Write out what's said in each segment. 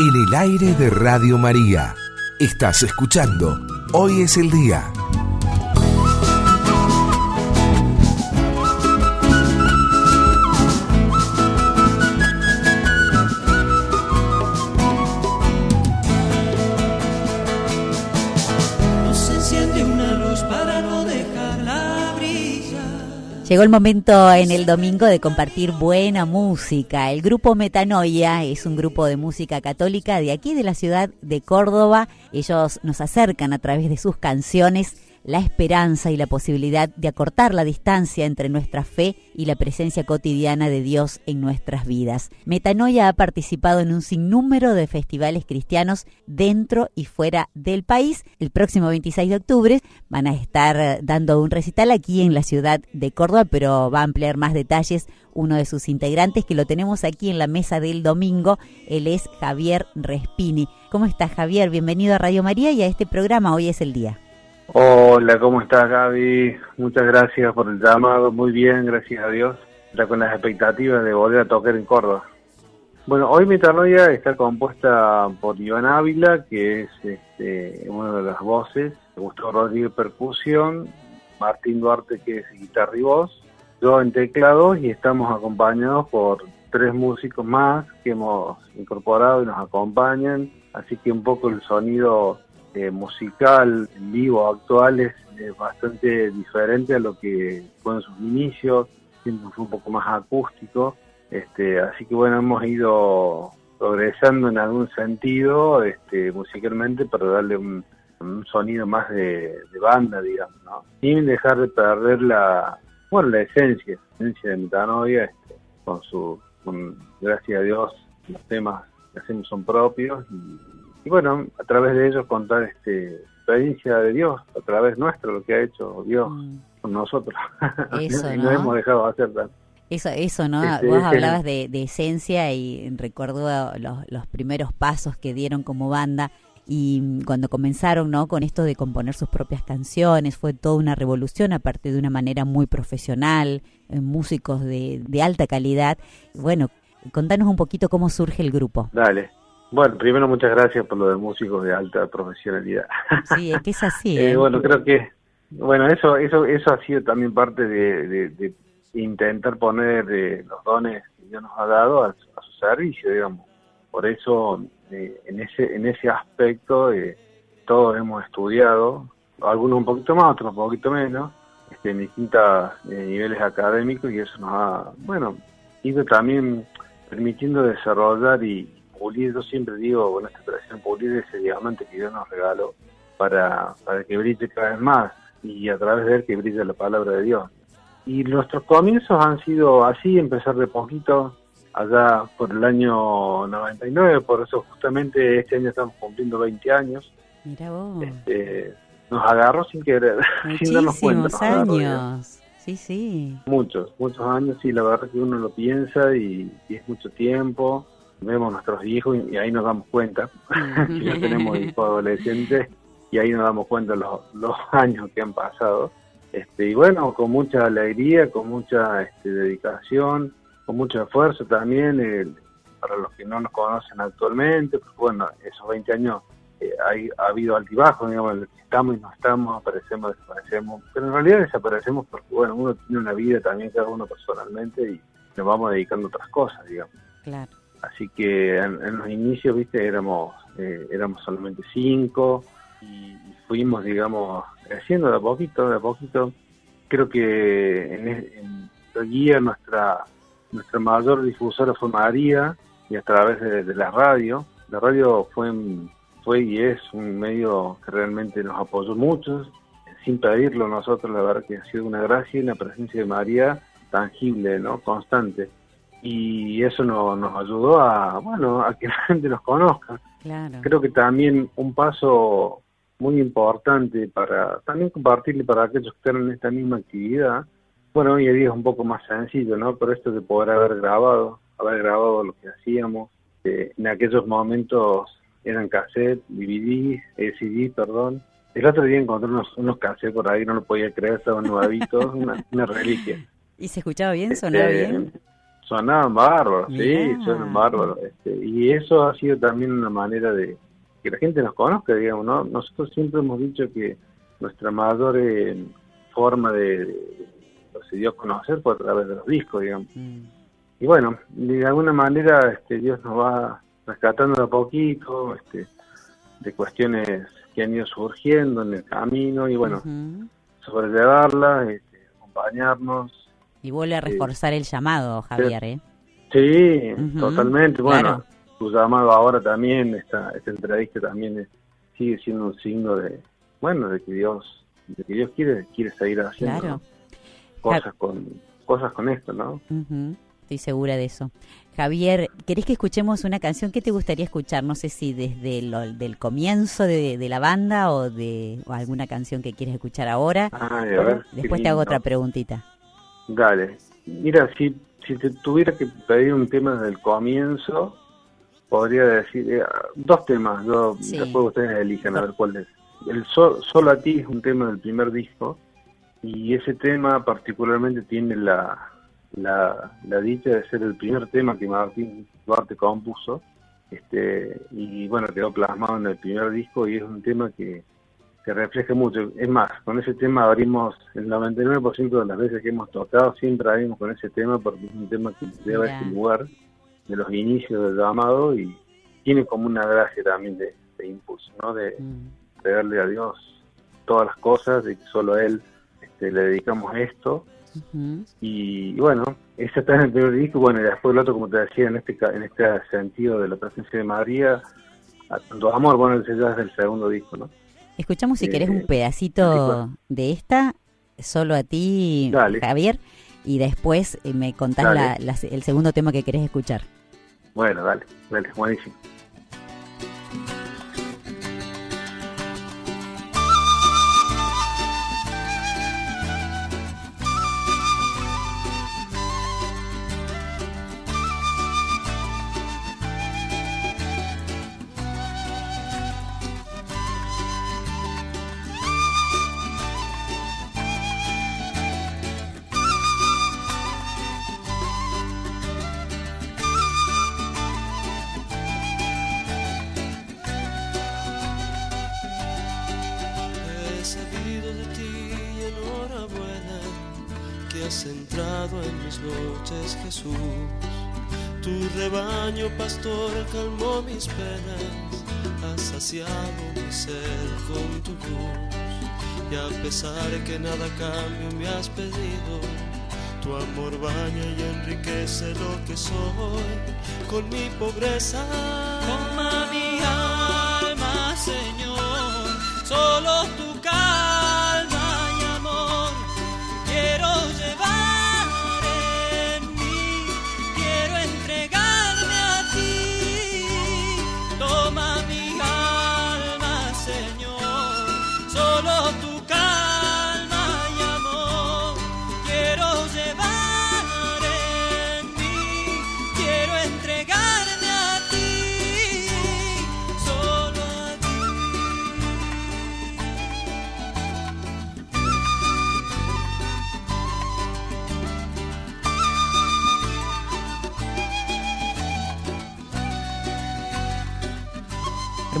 En el aire de Radio María. Estás escuchando Hoy es el día. Llegó el momento en el domingo de compartir buena música. El grupo Metanoia es un grupo de música católica de aquí de la ciudad de Córdoba. Ellos nos acercan a través de sus canciones la esperanza y la posibilidad de acortar la distancia entre nuestra fe y la presencia cotidiana de Dios en nuestras vidas. Metanoia ha participado en un sinnúmero de festivales cristianos dentro y fuera del país. El próximo 26 de octubre van a estar dando un recital aquí en la ciudad de Córdoba, pero va a ampliar más detalles uno de sus integrantes que lo tenemos aquí en la mesa del domingo. Él es Javier Respini. ¿Cómo estás Javier? Bienvenido a Radio María y a este programa. Hoy es el día. Hola, ¿cómo estás Gaby? Muchas gracias por el llamado, muy bien, gracias a Dios. Está con las expectativas de volver a tocar en Córdoba. Bueno, hoy mi está compuesta por Iván Ávila, que es este, una de las voces, Gustavo Rodríguez Percusión, Martín Duarte, que es guitarra y voz, yo en teclados y estamos acompañados por tres músicos más que hemos incorporado y nos acompañan, así que un poco el sonido eh, musical en vivo actual es bastante diferente a lo que fue en sus inicios, siempre fue un poco más acústico, este, así que bueno, hemos ido progresando en algún sentido este, musicalmente para darle un, sonido más de, banda, digamos, ¿no? sin dejar de perder la, bueno, la esencia, la esencia de Metanoia, este, con su, gracias a Dios, los temas que hacemos son propios y y bueno, a través de ellos contar este experiencia de Dios, a través nuestro, lo que ha hecho Dios mm. con nosotros. Eso, y no hemos dejado de hacer Eso, eso, ¿no? Este, Vos hablabas de, esencia y recuerdo los, los primeros pasos que dieron como banda y cuando comenzaron, ¿no? Con esto de componer sus propias canciones, fue toda una revolución, aparte de una manera muy profesional, eh, músicos de, de alta calidad. Bueno, contanos un poquito cómo surge el grupo. Dale. Bueno, primero muchas gracias por lo de músicos de alta profesionalidad. Sí, es que es así. Eh, ¿eh? bueno, creo que, bueno, eso, eso, eso ha sido también parte de, intentar poner eh, los dones que Dios nos ha dado a, su servicio, digamos. Por eso, en ese, en ese aspecto, todos hemos estudiado, algunos un poquito más, otros un poquito menos, este, en distintos niveles académicos y eso nos ha, bueno, ido también permitiendo desarrollar y pulir, yo siempre digo con esta operación, pulir ese diamante que Dios nos regaló para, para que brille cada vez más y a través de él que brille la palabra de Dios. Y nuestros comienzos han sido así, empezar de poquito, allá por el año 99, por eso justamente este año estamos cumpliendo 20 años. Mira vos. Este, nos agarró sin querer, sin darnos cuenta. años. Sí, sí. Muchos, muchos años, y la verdad que uno lo piensa y es mucho tiempo vemos nuestros hijos y, ahí nos damos cuenta, si no tenemos hijos adolescentes, y ahí nos damos cuenta los, los años que han pasado. Este, y bueno, con mucha alegría, con mucha este, dedicación, con mucho esfuerzo también, para los que no nos conocen actualmente, pues bueno, esos 20 años eh, hay, ha habido altibajos, digamos, estamos y no estamos, aparecemos, desaparecemos, pero en realidad desaparecemos porque, bueno, uno tiene una vida también cada uno personalmente y nos vamos dedicando a otras cosas, digamos. Claro. Así que en, los inicios, viste, éramos eh, éramos solamente cinco y, fuimos, digamos, creciendo de a poquito, de a poquito. Creo que en, en guía nuestra nuestra mayor difusora fue María y a través de, la radio. La radio fue fue y es un medio que realmente nos apoyó mucho, sin pedirlo nosotros, la verdad que ha sido una gracia y una presencia de María tangible, ¿no? Constante y eso nos ayudó a, bueno, a que la gente nos conozca. Creo que también un paso muy importante para también compartirle para aquellos que están en esta misma actividad. Bueno, hoy en día es un poco más sencillo, ¿no? Por esto de poder haber grabado, haber grabado lo que hacíamos. Eh, en aquellos momentos eran cassette, DVD, eh, CD, perdón. El otro día encontré unos, unos cassettes por ahí, no lo podía creer, estaban nuevitos, una, una reliquia. ¿Y se escuchaba bien? ¿Sonaba este, bien? Sonaban bárbaros, sí, suenan bárbaros. Este, y eso ha sido también una manera de que la gente nos conozca, digamos, ¿no? Nosotros siempre hemos dicho que nuestra mayor eh, forma de, de- se dio a conocer fue a través de los discos, digamos. Mm. Y bueno, de alguna manera este, Dios nos va rescatando de a poquito, este, de cuestiones que han ido surgiendo en el camino y bueno, Ujú. sobrellevarlas, este, acompañarnos. Y vuelve a reforzar el llamado, Javier, ¿eh? Sí, totalmente. Bueno, claro. tu llamado ahora también, esta, esta entrevista también es- sigue siendo un signo de, bueno, de que Dios, de que Dios quiere, quiere seguir haciendo Claro. cosas con, cosas con esto, ¿no? Ujú, Estoy segura de eso. Javier, ¿querés que escuchemos una canción que te gustaría escuchar? No sé si desde lo, del comienzo de, de la banda o de o alguna canción que quieres escuchar ahora. Ay, a ver, qué Después te hago otra preguntita. Dale. Mira, si, si te tuviera que pedir un tema desde el comienzo, podría decir eh, dos temas. Yo, Sí. Después ustedes elijan a ver cuál es. El Sol- Solo a ti es un tema del primer disco y ese tema particularmente tiene la, la, la dicha de ser el primer tema que Martín Duarte compuso. Este, y bueno, quedó plasmado en el primer disco y es un tema que, que refleja mucho. Es más, con ese tema abrimos el 99% de las veces que hemos tocado, siempre abrimos con ese tema porque es un tema que lleva Mirá. ese lugar de los inicios del llamado y tiene como una gracia también de, de impulso, ¿no? De Mm, entregarle a Dios todas las cosas, de que solo a Él este, le dedicamos esto. Y, bueno, ese está en el primer disco, bueno, y después el otro, como te decía, en este en este sentido de la presencia de María, a tanto amor, bueno, ese ya es del segundo disco, ¿no? Escuchamos si Eh, querés un sí, pedacito de esta, solo a ti, Dale. Javier, y después eh, me contás la- el segundo tema que querés escuchar. Bueno, dale, dale, buenísimo. Noches, Jesús. Tu rebaño, pastor, calmó mis penas, has saciado mi ser con tu luz. Y a pesar que nada cambio me has pedido, tu amor baña y enriquece lo que soy con mi pobreza.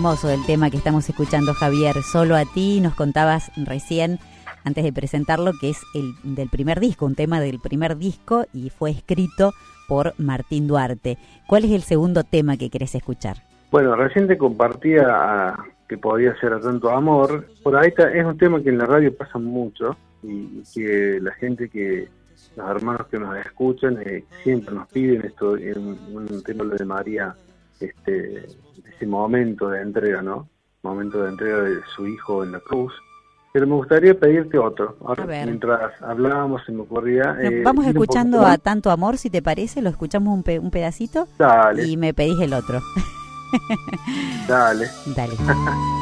Hermoso el tema que estamos escuchando, Javier. Solo a ti nos contabas recién, antes de presentarlo, que es el del primer disco, un tema del primer disco y fue escrito por Martín Duarte. ¿Cuál es el segundo tema que querés escuchar? Bueno, recién te compartía ah, que podía ser a tanto amor. Por ahí está- es un tema que en la radio pasa mucho y, que la gente que, los hermanos que nos escuchan, eh, siempre nos piden esto, en un, tema de María, este, ese momento de entrega, ¿no? Momento de entrega de su hijo en la cruz. Pero me gustaría pedirte otro. Ahora, A ver. mientras hablábamos, se me ocurría. Eh, vamos poco escuchando a Tanto Amor, si te parece, lo escuchamos un, pe- un pedacito Dale, y me pedís el otro. dale. Dale.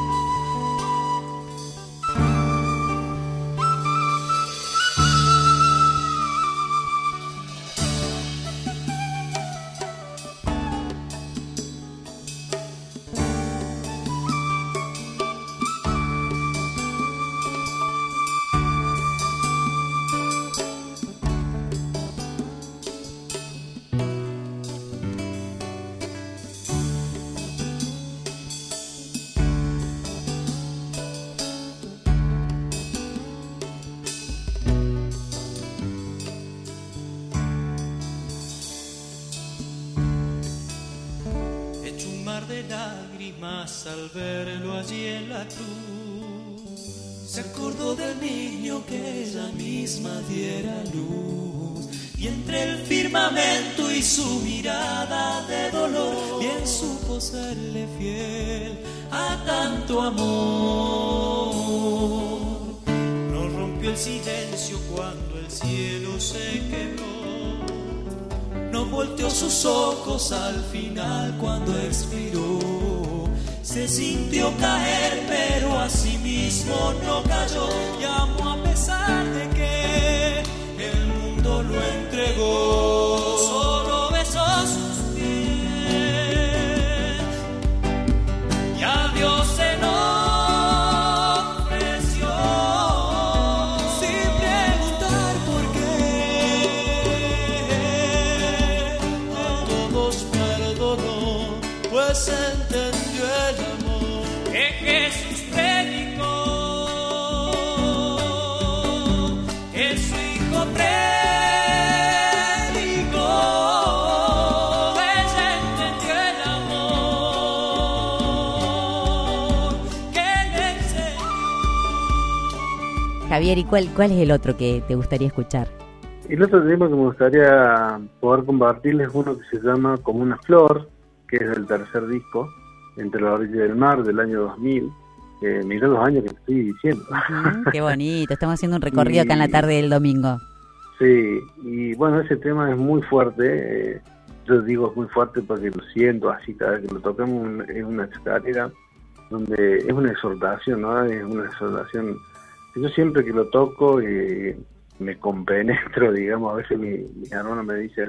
lágrimas al verlo allí en la cruz. Se acordó del niño que ella misma diera luz. Y entre el firmamento y su mirada de dolor, bien supo serle fiel a tanto amor. No rompió el silencio cuando el cielo se quebró volteó sus ojos al final cuando expiró. Se sintió caer, pero a sí mismo no cayó. Y amó a pesar de que el mundo lo entregó. Javier, ¿y cuál, cuál es el otro que te gustaría escuchar? El otro tema que me gustaría poder compartirles es uno que se llama Como una flor, que es del tercer disco, Entre la orilla del mar, del año 2000. Eh, mirá los años que estoy diciendo. Qué bonito, estamos haciendo un recorrido acá en la tarde del domingo. Sí, y bueno, ese tema es muy fuerte. eh, yo digo es muy fuerte porque lo siento así cada vez que lo tocamos. Es una escalera donde es una exhortación, ¿no? Es una exhortación. Yo siempre que lo toco eh, me compenetro, digamos. A veces mi, mi hermano me dice,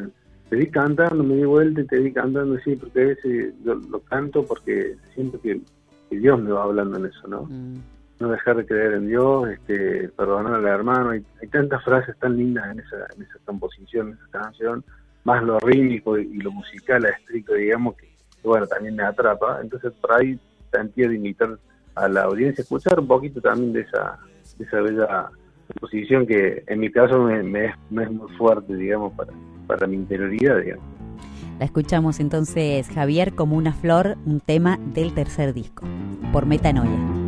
te vi cantando, me di vuelta y te vi cantando, sí, porque a veces yo lo canto porque siento que, que Dios me va hablando en eso, ¿no? Mm. no dejar de creer en Dios, este, perdonar al hermano. Hay, hay tantas frases tan lindas en esa, en esa composición, en esa canción, más lo rítmico y, y lo musical a estricto, digamos, que, bueno, también me atrapa. Entonces, por ahí sentía de invitar a la audiencia a escuchar un poquito también de esa, esa bella composición que en mi caso me, me es muy fuerte, digamos, para, para mi interioridad, digamos. La escuchamos entonces, Javier, como una flor, un tema del tercer disco, por Metanoia.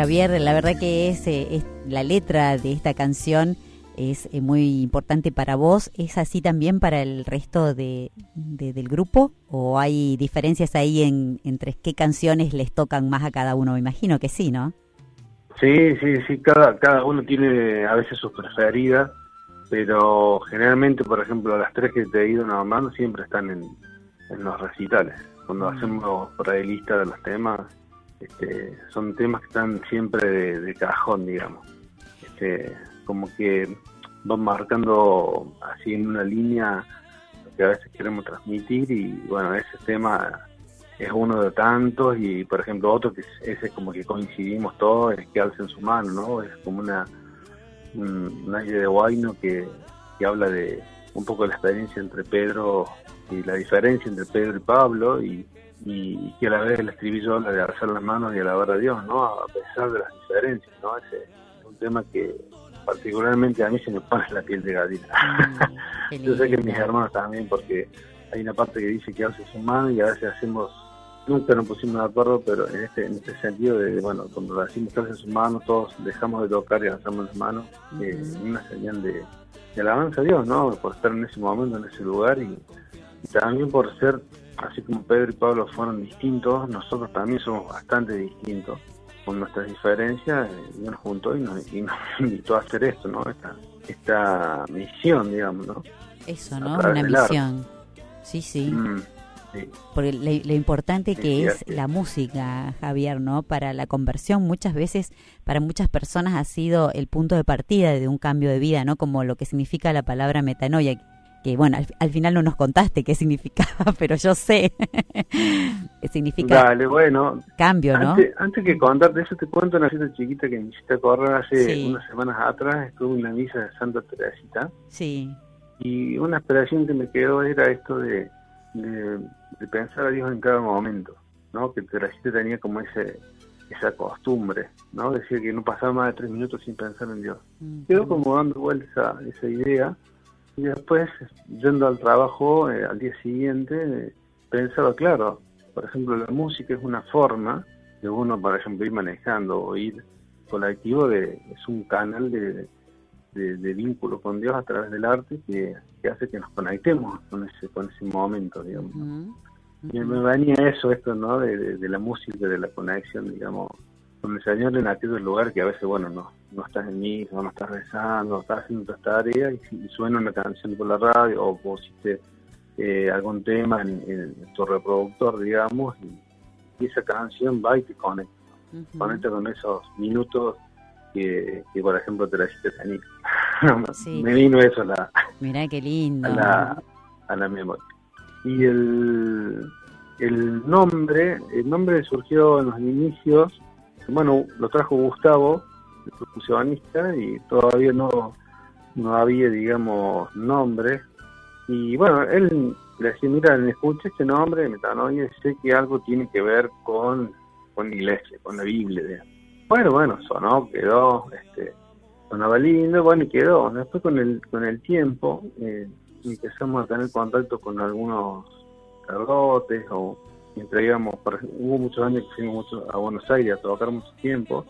Javier, la verdad que es, eh, es- la letra de esta canción es eh, muy importante para vos. ¿Es así también para el resto de, de- del grupo? ¿O hay diferencias ahí en, entre qué canciones les tocan más a cada uno? Me imagino que sí, ¿no? Sí, sí, sí, cada, cada uno tiene a veces sus preferidas, pero generalmente, por ejemplo, las tres que te he ido nombrando siempre están en, en los recitales. Cuando hacemos por ahí lista de los temas, este, son temas que están siempre de, cajón, digamos. Este, como que van marcando así en una línea lo que a veces queremos transmitir y bueno, ese tema es uno de tantos y por ejemplo otro que es, ese es como que coincidimos todos es que alza en su mano, ¿no? Es como una un, un aire de guayno que, que habla de un poco de la experiencia entre Pedro y la diferencia entre Pedro y Pablo y, y, que a la vez el estribillo habla de alzar las manos y alabar a Dios, ¿no? A pesar de las diferencias, ¿no? Ese es un tema que particularmente a mí se me pone la piel de gallina. Mm, Yo sé que mis hermanos también, porque hay una parte que dice que hace su mano y a veces hacemos, nunca nos pusimos de acuerdo, pero en este, en este sentido de, bueno, cuando decimos que hace su mano, todos dejamos de tocar y alzamos las manos, eh, una señal de, de alabanza a Dios, ¿no? Por estar en ese momento, en ese lugar y, y también por ser, así como Pedro y Pablo fueron distintos, nosotros también somos bastante distintos con nuestras diferencias, eh, Dios nos juntó y nos, y nos invitó a hacer esto, ¿no? Esta, esta misión, digamos, ¿no? Eso, ¿no? Una misión. Sí, sí. Mm, sí. Porque lo, lo importante Sí, que es es. la música, Javier, ¿no? Para la conversión, muchas veces, para muchas personas ha sido el punto de partida de un cambio de vida, ¿no? Como lo que significa la palabra metanoia, que bueno, al, al final no nos contaste qué significaba, pero yo sé. significa Dale, bueno, cambio, ¿no? antes, antes que contarte eso, te cuento una cita chiquita que me hiciste correr hace Sí. unas semanas atrás, estuve en la misa de Santa Teresita, Sí. y una expresión que me quedó era esto de, de, de pensar a Dios en cada momento, ¿no? Que Teresita tenía como ese esa costumbre, ¿no? Decía que no pasaba más de tres minutos sin pensar en Dios. Quedó como dando vuelta esa, esa idea y después, yendo al trabajo eh, al día siguiente, pensaba, claro, por ejemplo, la música es una forma de uno, por ejemplo, ir manejando o ir colectivo, de, es un canal de, de, de vínculo con Dios a través del arte que, que hace que nos conectemos con ese, con ese momento, digamos. Y me venía eso, esto, ¿no? De, de- de la música, de la conexión, digamos, con el Señor en aquellos lugares que a veces, bueno, no, no estás en misa, no estás rezando, estás haciendo otras tareas y, y suena una canción por la radio o pusiste eh, algún tema en, en tu reproductor, digamos, y, y esa canción va y te conecta, conecta con esos minutos que, que por ejemplo, te la hiciste tenir. Sí. Me vino eso a la, Mirá qué lindo. a la, a la memoria. Y el, el nombre, el nombre surgió en los inicios, bueno, lo trajo Gustavo, percusionista, y todavía no, no había, digamos, nombre. Y bueno, él le decía, mira, escuché este nombre, y sé que algo tiene que ver con, con iglesia, con la Biblia. digamos. Bueno, bueno, sonó, quedó, este, sonaba lindo, bueno, y quedó. Después con el, con el tiempo eh, empezamos a tener contacto con algunos sacerdotes o mientras íbamos, hubo muchos años que fuimos mucho a Buenos Aires a tocar mucho tiempo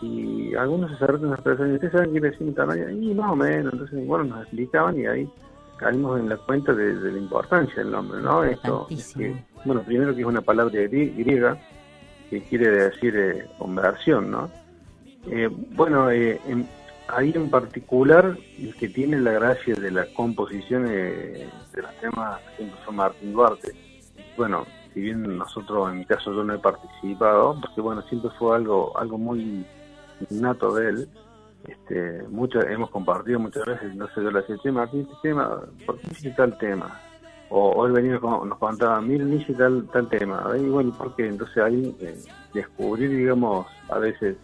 y algunos sacerdotes nos preguntaban, ¿ustedes saben qué decir metanoia? Y más o menos, entonces, bueno, nos explicaban y ahí caímos en la cuenta de, de la importancia del nombre, ¿no? Esto, es que, bueno, primero que es una palabra grie- griega que quiere decir eh, conversión, ¿no? Eh, bueno, eh, en- ahí en particular, el que tiene la gracia de la composición eh, de los temas siempre fue Martín Duarte. Bueno, si bien nosotros, en mi caso, yo no he participado, porque bueno, siempre fue algo algo muy innato de él. Este, mucho, hemos compartido muchas veces, no sé, yo le decía, che, Martín, este tema, ¿por qué hiciste tal tema? O, o él venía con- nos contaba, miren, hice tal, tal tema. Y bueno, porque entonces ahí eh, descubrir, digamos, a veces,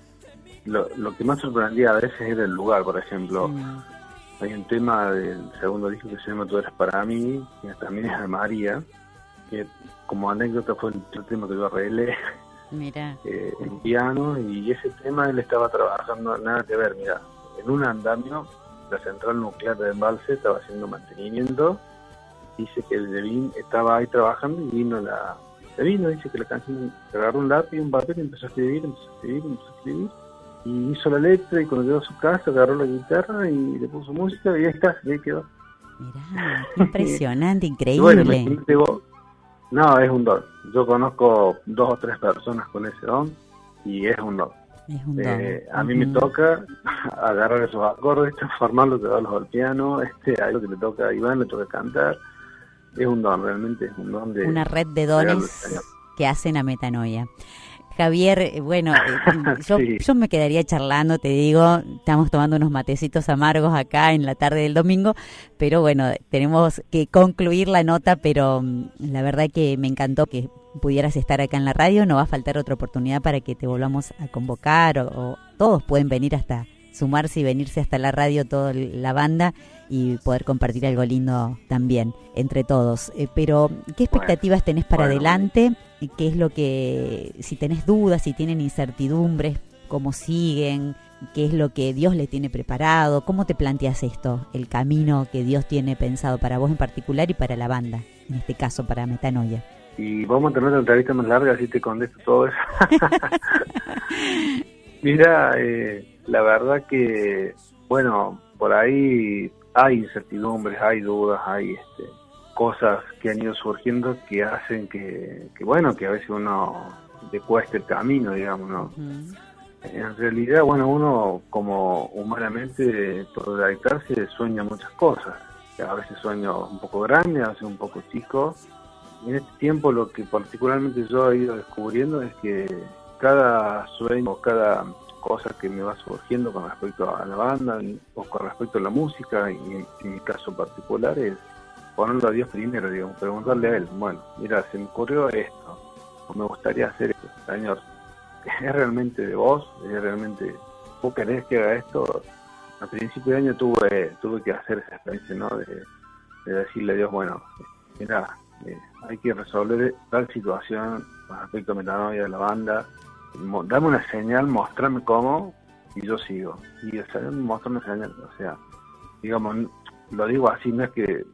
lo, lo que más sorprendía a veces era el lugar, por ejemplo. Mm. Hay un tema del segundo disco que se llama Tú eres para mí, que también es de María, que como anécdota fue el tema que yo arreglé Mirá. eh, en piano y ese tema él estaba trabajando, nada que ver, mira, en un andamio, la central nuclear de embalse estaba haciendo mantenimiento, dice que el Levin estaba ahí trabajando y vino la... Le vino, dice que la canción, se agarró un lápiz y un papel y empezó a escribir, empezó a escribir, empezó a escribir, y hizo la letra y cuando llegó a su casa agarró la guitarra y le puso música y ahí está, y ahí quedó. Mirá, impresionante, bueno, increíble. vos. No, es un don. Yo conozco dos o tres personas con ese don y es un don. Es un don. Eh, a mí me toca agarrar esos acordes, transformarlos, llevarlos al piano, este, a lo que le toca a Iván, le toca cantar. Es un don, realmente es un don de... Una red de dones que hacen a Metanoia. Javier, eh, bueno, eh, yo, Sí. yo me quedaría charlando, te digo, estamos tomando unos matecitos amargos acá en la tarde del domingo, pero bueno, tenemos que concluir la nota, pero mm, la verdad que me encantó que pudieras estar acá en la radio, no va a faltar otra oportunidad para que te volvamos a convocar o, o todos pueden venir hasta sumarse y venirse hasta la radio toda la banda y poder compartir algo lindo también entre todos. Eh, pero, ¿qué expectativas tenés para bueno. adelante? ¿Qué es lo que, si tenés dudas, si tienen incertidumbres, cómo siguen? ¿Qué es lo que Dios le tiene preparado? ¿Cómo te planteas esto? El camino que Dios tiene pensado para vos en particular y para la banda, en este caso para Metanoia. Y vamos a tener una entrevista más larga, así te contesto todo eso. Mira, eh, la verdad que, bueno, por ahí hay incertidumbres, hay dudas, hay este, cosas que han ido surgiendo que hacen que, que, bueno, que a veces uno le cueste el camino, digamos, ¿no? En realidad, bueno, uno como humanamente, por adaptarse, sueña muchas cosas. A veces sueño un poco grande, a veces un poco chico. Y en este tiempo lo que particularmente yo he ido descubriendo es que cada sueño, cada cosa que me va surgiendo con respecto a la banda o con respecto a la música, y en, mi caso particular, es ponerlo a Dios primero, digamos, preguntarle a Él, bueno, mira, se me ocurrió esto, o me gustaría hacer esto, Señor, ¿es realmente de vos? ¿Es realmente vos querés que haga esto? A principio de año tuve tuve que hacer esa experiencia, ¿no? De, de decirle a Dios, bueno, mira, eh, hay que resolver tal situación con respecto a Metanoia de la banda, dame una señal, mostrarme cómo y yo sigo. Y el Señor me mostró una señal, o sea, digamos, lo digo así, no es que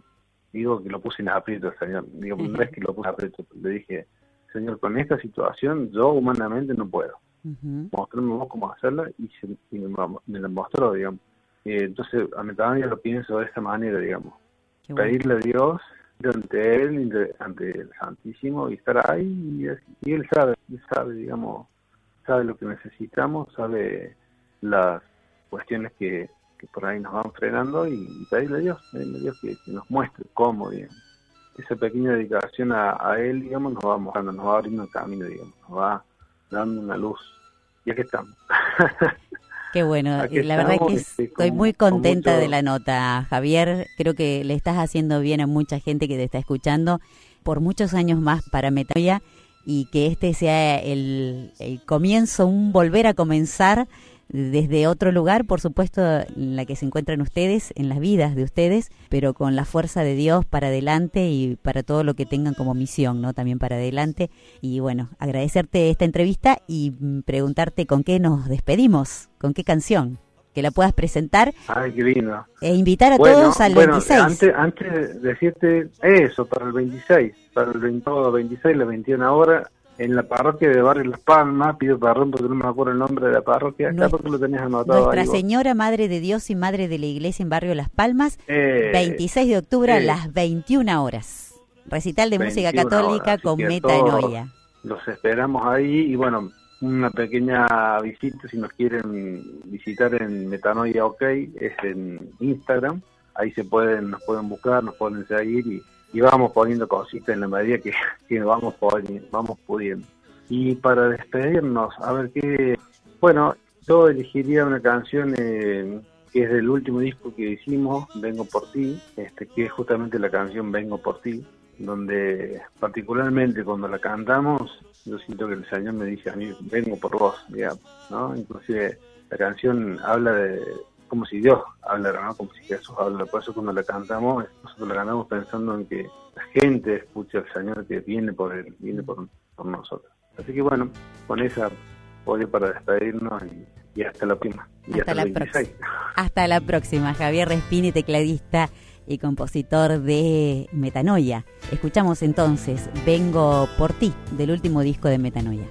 digo que lo puse en aprieto el Señor, digo, no es que lo puse en aprieto, le dije, Señor, con esta situación yo humanamente no puedo. Ujú. Mostrarme vos cómo hacerla y, se- y me, me la mostró, digamos. Eh, entonces, a Metanoia lo pienso de esta manera, digamos bueno. pedirle a Dios ante Él, ante- ante el Santísimo y estar ahí y, y Él sabe, Él sabe, digamos, sabe lo que necesitamos, sabe las cuestiones que, que por ahí nos van frenando y, pedirle a Dios, pedirle a Dios que, que nos muestre cómo, digamos. Esa pequeña dedicación a, a Él, digamos, nos va mostrando, nos va abriendo el camino, digamos, nos va dando una luz. Y aquí estamos. Qué bueno, Aquí la verdad estamos, que este, estoy con- muy con contenta mucho- de la nota, Javier. Creo que le estás haciendo bien a mucha gente que te está escuchando por muchos años más para Metanoia y que este sea el, el comienzo, un volver a comenzar desde otro lugar, por supuesto, en la que se encuentran ustedes, en las vidas de ustedes, pero con la fuerza de Dios para adelante y para todo lo que tengan como misión, ¿no? También para adelante. Y bueno, agradecerte esta entrevista y preguntarte con qué nos despedimos, con qué canción, que la puedas presentar Ay, qué lindo. e invitar a Bueno, todos al bueno, 26. Antes, antes de decirte eso, para el 26, para el 20, 26, la 21 hora, en la parroquia de Barrio Las Palmas, pido perdón porque no me acuerdo el nombre de la parroquia, acá porque lo tenías anotado Nuestra ahí. Señora Madre de Dios y Madre de la Iglesia en Barrio Las Palmas, Eh, 26 de octubre a sí. las 21 horas. Recital de música 21 católica horas, con metanoia. Los esperamos ahí y bueno, una pequeña visita si nos quieren visitar en Metanoia OK, es en Instagram, ahí se pueden, nos pueden buscar, nos pueden seguir y, vamos poniendo cositas en la medida que, que vamos, vamos pudiendo. Y para despedirnos, a ver qué, bueno, yo elegiría una canción eh, que es del último disco que hicimos, Vengo por ti, este, que es justamente la canción Vengo por ti, donde particularmente cuando la cantamos, yo siento que el Señor me dice a mí, vengo por vos, digamos, ¿no? Inclusive la canción habla de como si Dios hablara, ¿no? Como si Jesús hablara. Por eso cuando la cantamos, nosotros la cantamos pensando en que la gente escucha al Señor que viene por él, viene por, por nosotros. Así que bueno, con esa voy para despedirnos y, y hasta la próxima. Y Hasta hasta, la 26. Hasta la próxima, Javier Respini, tecladista y compositor de Metanoia. Escuchamos entonces Vengo por ti, del último disco de Metanoia.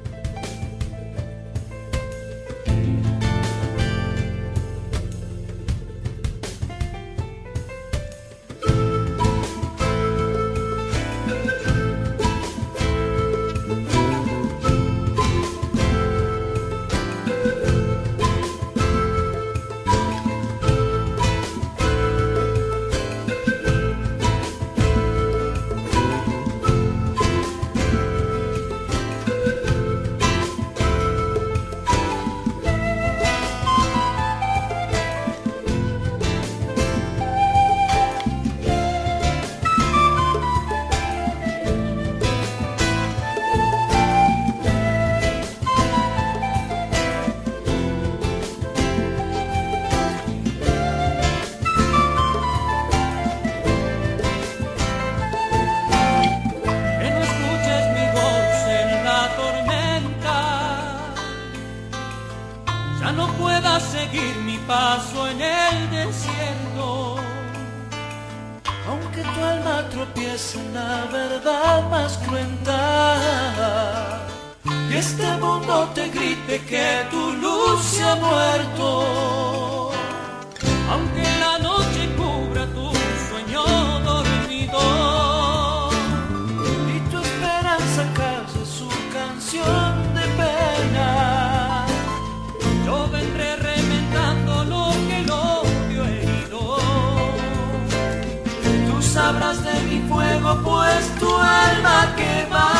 quemar.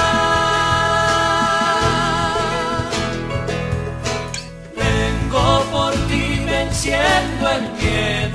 Vengo por ti venciendo el miedo.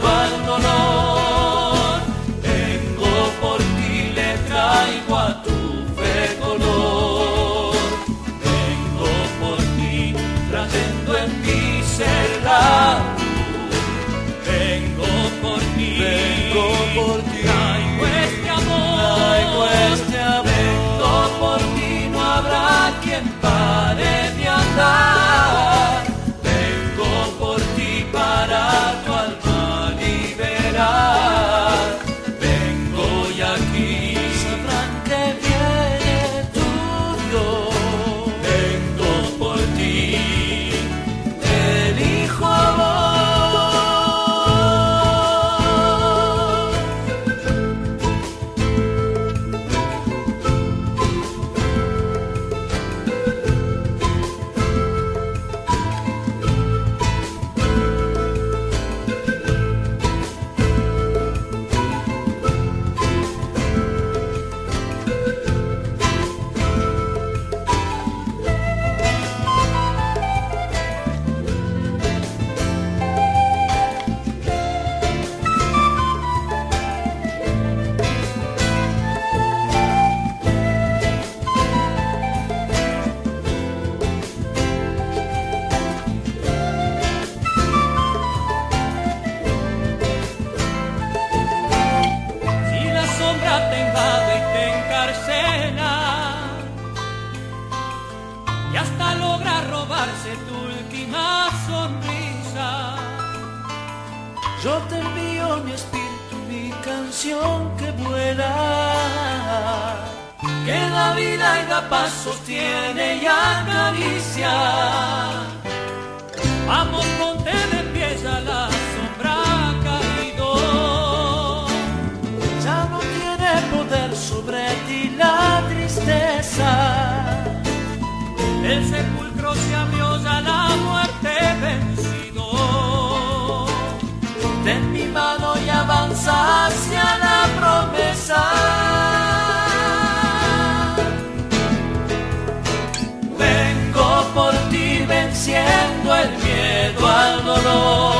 y te encarcela y hasta logra robarse tu última sonrisa. Yo te envío mi espíritu, mi canción que vuela, que la vida y la paz sostiene y acaricia. Vamos con El sepulcro se abrió ya la muerte vencido. Ten mi mano y avanza hacia la promesa. Vengo por ti venciendo el miedo al dolor.